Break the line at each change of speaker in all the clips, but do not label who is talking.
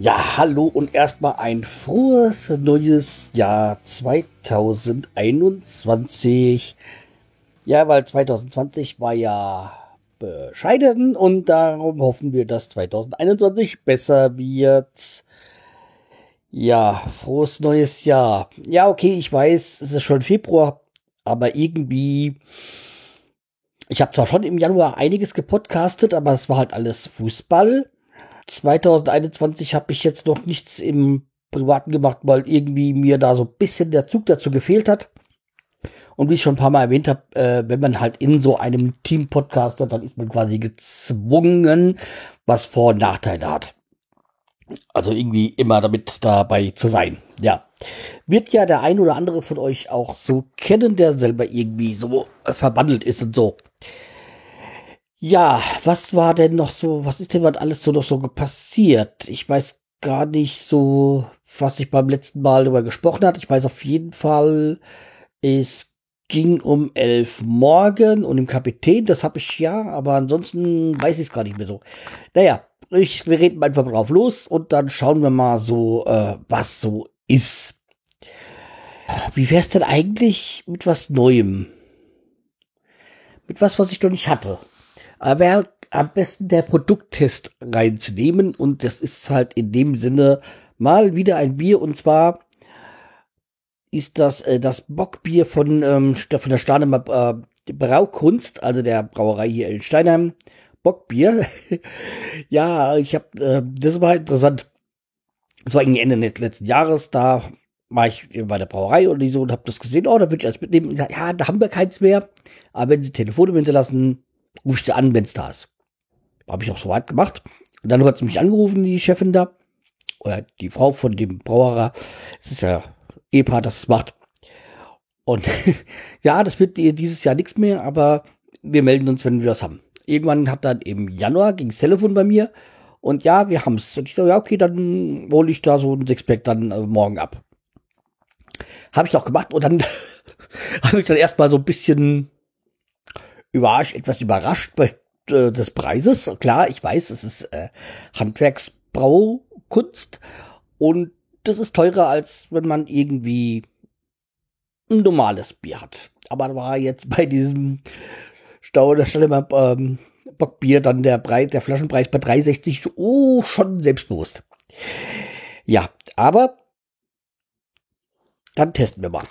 Ja, hallo und erstmal ein frohes neues Jahr 2021. Ja, weil 2020 war ja bescheiden und darum hoffen wir, dass 2021 besser wird. Ja, frohes neues Jahr. Ja, okay, ich weiß, es ist schon Februar, aber irgendwie, ich habe zwar schon im Januar einiges gepodcastet, aber es war halt alles Fußball. 2021 habe ich jetzt noch nichts im Privaten gemacht, weil irgendwie mir da so ein bisschen der Zug dazu gefehlt hat. Und wie ich schon ein paar Mal erwähnt habe, äh, wenn man halt in so einem Team podcastet, dann ist man quasi gezwungen, was Vor- und Nachteile hat. Also irgendwie immer damit dabei zu sein. Ja. Wird ja der ein oder andere von euch auch so kennen, der selber irgendwie so äh, verbandelt ist und so. Ja, was war denn noch so, was ist denn was alles so noch so passiert? Ich weiß gar nicht so, was ich beim letzten Mal darüber gesprochen hat. Ich weiß auf jeden Fall, es ging um elf morgen und im Kapitän, das habe ich ja, aber ansonsten weiß ich es gar nicht mehr so. Naja, ich, wir reden einfach drauf los und dann schauen wir mal so, äh, was so ist. Wie wär's denn eigentlich mit was Neuem? Mit was, was ich noch nicht hatte. Aber am besten der Produkttest reinzunehmen und das ist halt in dem Sinne mal wieder ein Bier und zwar ist das äh, das Bockbier von ähm, von der Stahnemer äh, Braukunst, also der Brauerei hier in Steinheim. Bockbier. ja, ich habe äh, das war interessant. Das war irgendwie Ende letzten Jahres, da war ich bei der Brauerei und so und habe das gesehen, oh, da würde ich alles mitnehmen. Ja, da haben wir keins mehr. Aber wenn Sie Telefone hinterlassen, ruf ich sie an, wenn es da ist. Habe ich auch soweit gemacht. Und dann hat sie mich angerufen, die Chefin da. Oder die Frau von dem Brauerer. Es ist ja Ehepaar, das es macht. Und ja, das wird dieses Jahr nichts mehr, aber wir melden uns, wenn wir das haben. Irgendwann hat dann im Januar ging das Telefon bei mir und ja, wir haben es. Und ich so, ja, okay, dann hole ich da so ein Sixpack dann äh, morgen ab. Habe ich auch gemacht und dann habe ich dann erstmal so ein bisschen überrascht, etwas überrascht bei äh, des Preises. Klar, ich weiß, es ist äh, Handwerksbraukunst und das ist teurer, als wenn man irgendwie ein normales Bier hat. Aber da war jetzt bei diesem Stau, da stand immer ähm, Bockbier, dann der Preis, der Flaschenpreis bei 3,60, so, oh, schon selbstbewusst. Ja, aber dann testen wir mal.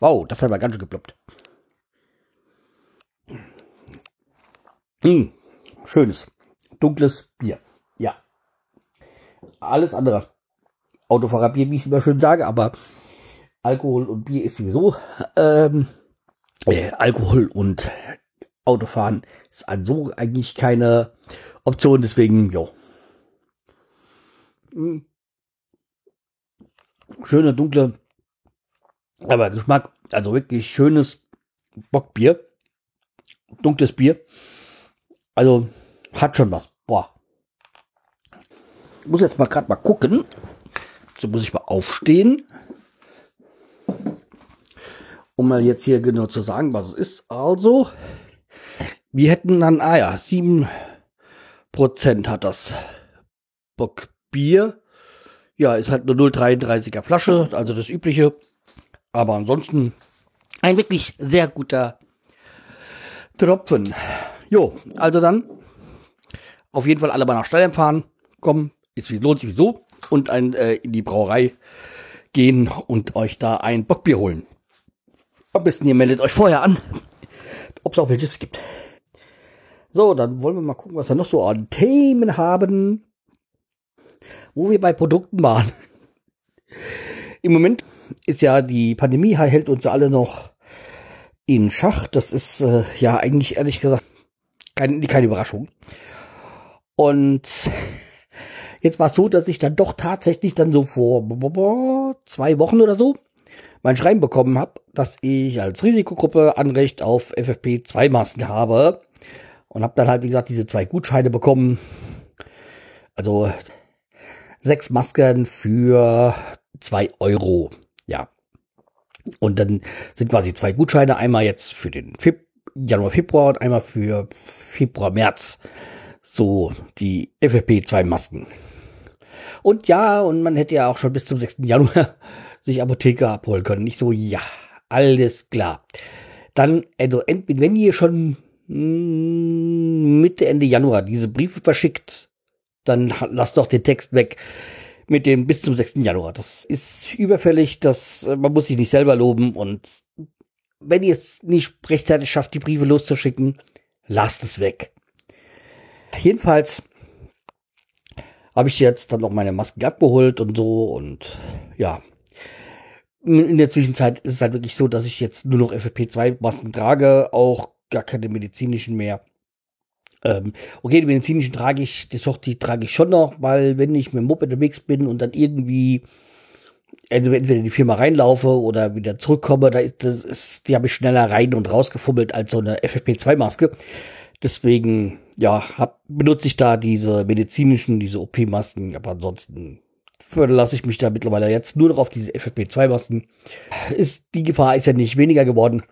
Wow, das hat aber ganz schön geploppt. Hm, schönes, dunkles Bier. Ja. Alles andere als Autofahrerbier, wie ich immer schön sage, aber Alkohol und Bier ist sowieso, ähm, äh, Alkohol und Autofahren ist an so eigentlich keine Option, deswegen, jo. Hm. Schöne, dunkle, aber Geschmack, also wirklich schönes Bockbier. Dunkles Bier. Also hat schon was. Boah. Ich muss jetzt mal gerade mal gucken. So muss ich mal aufstehen. Um mal jetzt hier genau zu sagen, was es ist. Also, wir hätten dann, ah ja, sieben Prozent hat das Bockbier. Ja, ist halt eine 0,33er Flasche, also das übliche. Aber ansonsten ein wirklich sehr guter Tropfen. Jo, also dann auf jeden Fall alle mal nach Steyr fahren, kommen, ist wie lohnt sich so und ein, äh, in die Brauerei gehen und euch da ein Bockbier holen. Am besten ihr meldet euch vorher an, ob es auch welches gibt. So, dann wollen wir mal gucken, was wir noch so an Themen haben, wo wir bei Produkten waren. Im Moment ist ja die Pandemie hält uns alle noch in Schach. Das ist äh, ja eigentlich ehrlich gesagt kein, keine Überraschung. Und Jetzt war es so, dass ich dann doch tatsächlich dann so vor zwei Wochen oder so mein Schreiben bekommen habe, dass ich als Risikogruppe Anrecht auf FFP2-Masken habe. Und habe dann halt, wie gesagt, diese zwei Gutscheine bekommen. Also sechs Masken für zwei Euro. Ja. Und dann sind quasi zwei Gutscheine. Einmal jetzt für den Feb Januar, Februar und einmal für Februar, März. So die FFP2-Masken. Und ja, und man hätte ja auch schon bis zum 6. Januar sich Apotheker abholen können. Nicht so, ja, alles klar. Dann, also, wenn ihr schon hm, Mitte, Ende Januar diese Briefe verschickt, dann lasst doch den Text weg mit dem bis zum 6. Januar. Das ist überfällig, das, äh, man muss sich nicht selber loben und wenn ihr es nicht rechtzeitig schafft, die Briefe loszuschicken, lasst es weg. Jedenfalls habe ich jetzt dann noch meine Masken abgeholt und so und ja. In der Zwischenzeit ist es halt wirklich so, dass ich jetzt nur noch FFP2-Masken trage, auch gar keine medizinischen mehr. Ähm, okay, die medizinischen trage ich, die, die trage ich schon noch, weil wenn ich mit dem Moped unterwegs bin und dann irgendwie also entweder in die Firma reinlaufe oder wieder zurückkomme, da ist, das ist, die habe ich schneller rein und rausgefummelt als so eine FFP2-Maske. Deswegen, ja, hab, benutze ich da diese medizinischen, diese OP-Masken, aber ansonsten verlasse ich mich da mittlerweile jetzt nur noch auf diese FFP2-Masken. Ist, die Gefahr ist ja nicht weniger geworden,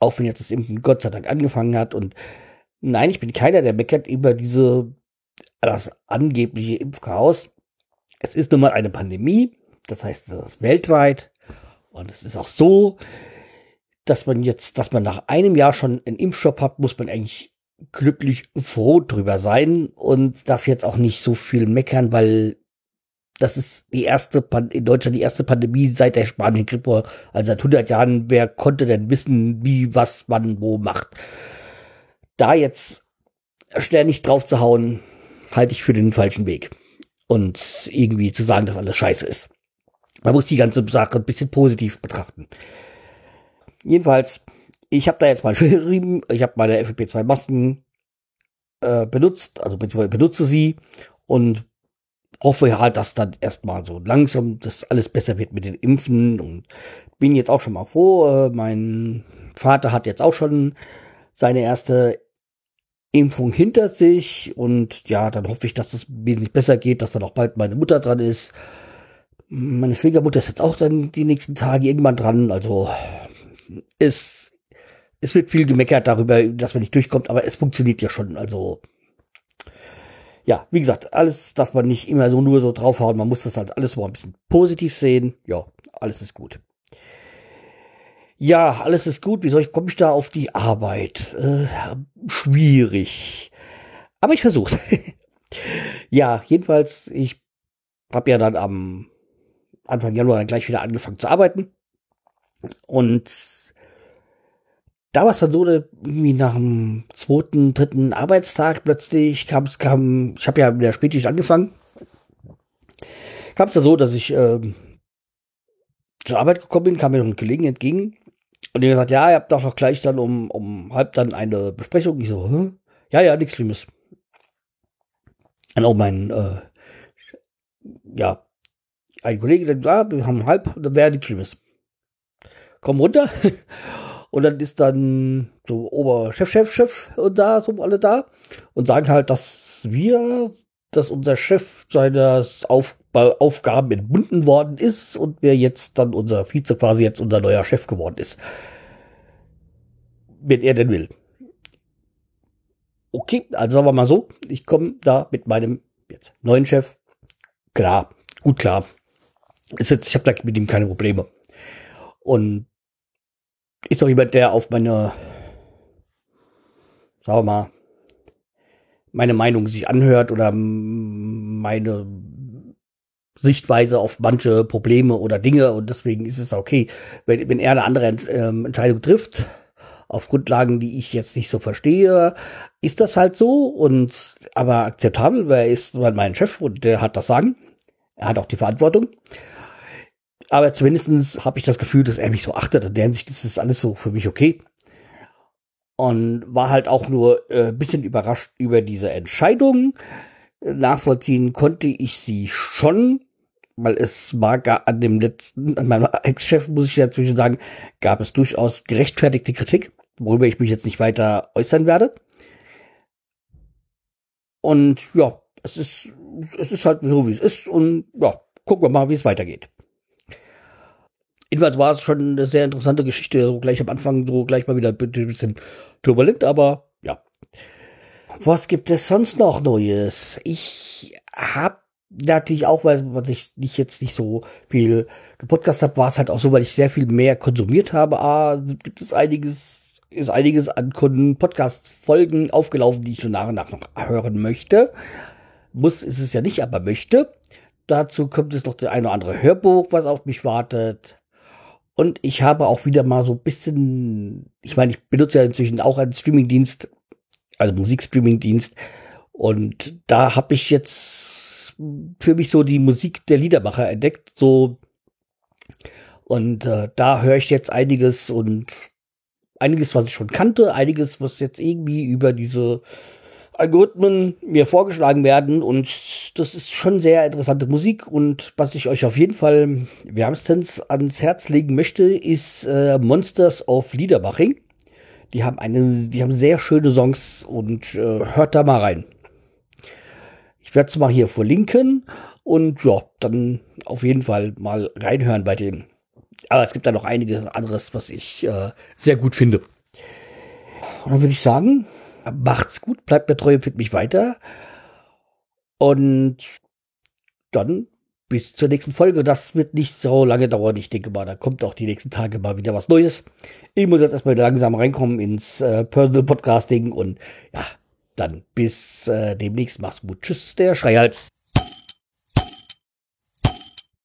auch wenn jetzt das Impfen Gott sei Dank angefangen hat. Und nein, ich bin keiner, der meckert über diese, das angebliche Impfchaos. Es ist nun mal eine Pandemie, das heißt, das ist weltweit. Und es ist auch so, dass man jetzt, dass man nach einem Jahr schon einen Impfstoff hat, muss man eigentlich glücklich froh drüber sein und darf jetzt auch nicht so viel meckern, weil das ist die erste, Pan in Deutschland die erste Pandemie seit der spanischen Grippe, also seit 100 Jahren. Wer konnte denn wissen, wie, was man wo macht? Da jetzt nicht drauf zu hauen, halte ich für den falschen Weg. Und irgendwie zu sagen, dass alles scheiße ist. Man muss die ganze Sache ein bisschen positiv betrachten. Jedenfalls, ich habe da jetzt mal geschrieben, ich habe meine FFP2-Masken äh, benutzt, also beziehungsweise benutze sie und hoffe halt, dass dann erstmal so langsam das alles besser wird mit den Impfen und bin jetzt auch schon mal froh. Äh, mein Vater hat jetzt auch schon seine erste Impfung hinter sich und ja, dann hoffe ich, dass es wesentlich besser geht, dass dann auch bald meine Mutter dran ist. Meine Schwiegermutter ist jetzt auch dann die nächsten Tage irgendwann dran. Also es, es wird viel gemeckert darüber, dass man nicht durchkommt, aber es funktioniert ja schon. Also ja, wie gesagt, alles darf man nicht immer so nur so draufhauen. Man muss das halt alles mal ein bisschen positiv sehen. Ja, alles ist gut. Ja, alles ist gut. Wie soll ich, komme ich da auf die Arbeit? Äh, schwierig. Aber ich versuch's. ja, jedenfalls, ich habe ja dann am Anfang Januar dann gleich wieder angefangen zu arbeiten. Und da war es dann so, irgendwie nach dem zweiten, dritten Arbeitstag plötzlich kam es, kam, ich habe ja mit der Spätschicht angefangen, kam es da so, dass ich äh, zur Arbeit gekommen bin, kam mir noch ein Kollegen entgegen und der gesagt, ja, ihr habt doch noch gleich dann um, um halb dann eine Besprechung. Ich so, Hä? ja, ja, nichts Schlimmes. Und auch mein, äh, ja, ein Kollege, der da, wir haben halb, dann wäre nichts Schlimmes. Komm runter. Und dann ist dann so Oberchef, Chef, Chef und da, so alle da und sagen halt, dass wir, dass unser Chef seiner Auf Aufgaben entbunden worden ist und wer jetzt dann unser Vize quasi jetzt unser neuer Chef geworden ist. Wenn er denn will. Okay, also sagen wir mal so, ich komme da mit meinem jetzt neuen Chef. Klar, gut klar. Ist jetzt, ich habe da mit ihm keine Probleme. Und ist doch jemand, der auf meine, sagen wir mal, meine Meinung sich anhört oder meine Sichtweise auf manche Probleme oder Dinge und deswegen ist es okay, wenn, wenn er eine andere ähm, Entscheidung trifft, auf Grundlagen, die ich jetzt nicht so verstehe, ist das halt so und aber akzeptabel, weil er ist mein Chef und der hat das Sagen. Er hat auch die Verantwortung. Aber zumindestens habe ich das Gefühl, dass er mich so achtet. In der Hinsicht ist das alles so für mich okay. Und war halt auch nur äh, bisschen überrascht über diese Entscheidung. nachvollziehen konnte ich sie schon, weil es war gar an dem letzten, an meinem Ex-Chef, muss ich dazwischen sagen, gab es durchaus gerechtfertigte Kritik, worüber ich mich jetzt nicht weiter äußern werde. Und ja, es ist, es ist halt so, wie es ist. Und ja, gucken wir mal, wie es weitergeht. Jedenfalls war es schon eine sehr interessante Geschichte, so gleich am Anfang, so gleich mal wieder ein bisschen turbulent, aber ja. Was gibt es sonst noch Neues? Ich habe natürlich auch, weil was ich nicht jetzt nicht so viel gepodcast habe, war es halt auch so, weil ich sehr viel mehr konsumiert habe. Ah, gibt es einiges, ist einiges an Podcast-Folgen aufgelaufen, die ich so nach und nach noch hören möchte. Muss ist es ja nicht, aber möchte. Dazu kommt es noch der eine oder andere Hörbuch, was auf mich wartet. Und ich habe auch wieder mal so ein bisschen, ich meine, ich benutze ja inzwischen auch einen Streamingdienst, also Musikstreamingdienst. Und da habe ich jetzt für mich so die Musik der Liedermacher entdeckt. So und äh, da höre ich jetzt einiges und einiges, was ich schon kannte, einiges, was jetzt irgendwie über diese Algorithmen mir vorgeschlagen werden und das ist schon sehr interessante Musik und was ich euch auf jeden Fall wärmstens ans Herz legen möchte, ist äh, Monsters of Liedermaching. Die haben eine, die haben sehr schöne Songs und äh, hört da mal rein. Ich werde es mal hier verlinken und ja, dann auf jeden Fall mal reinhören bei denen. Aber es gibt da noch einiges anderes, was ich äh, sehr gut finde. Und dann würde ich sagen, macht's gut, bleibt mir treu, empfiehlt mich weiter. Und dann bis zur nächsten Folge. Das wird nicht so lange dauern. Ich denke mal, da kommt auch die nächsten Tage mal wieder was Neues. Ich muss jetzt erstmal langsam reinkommen ins äh, Personal Podcasting und ja, dann bis äh, demnächst. Mach's gut. Tschüss, der Schreihals.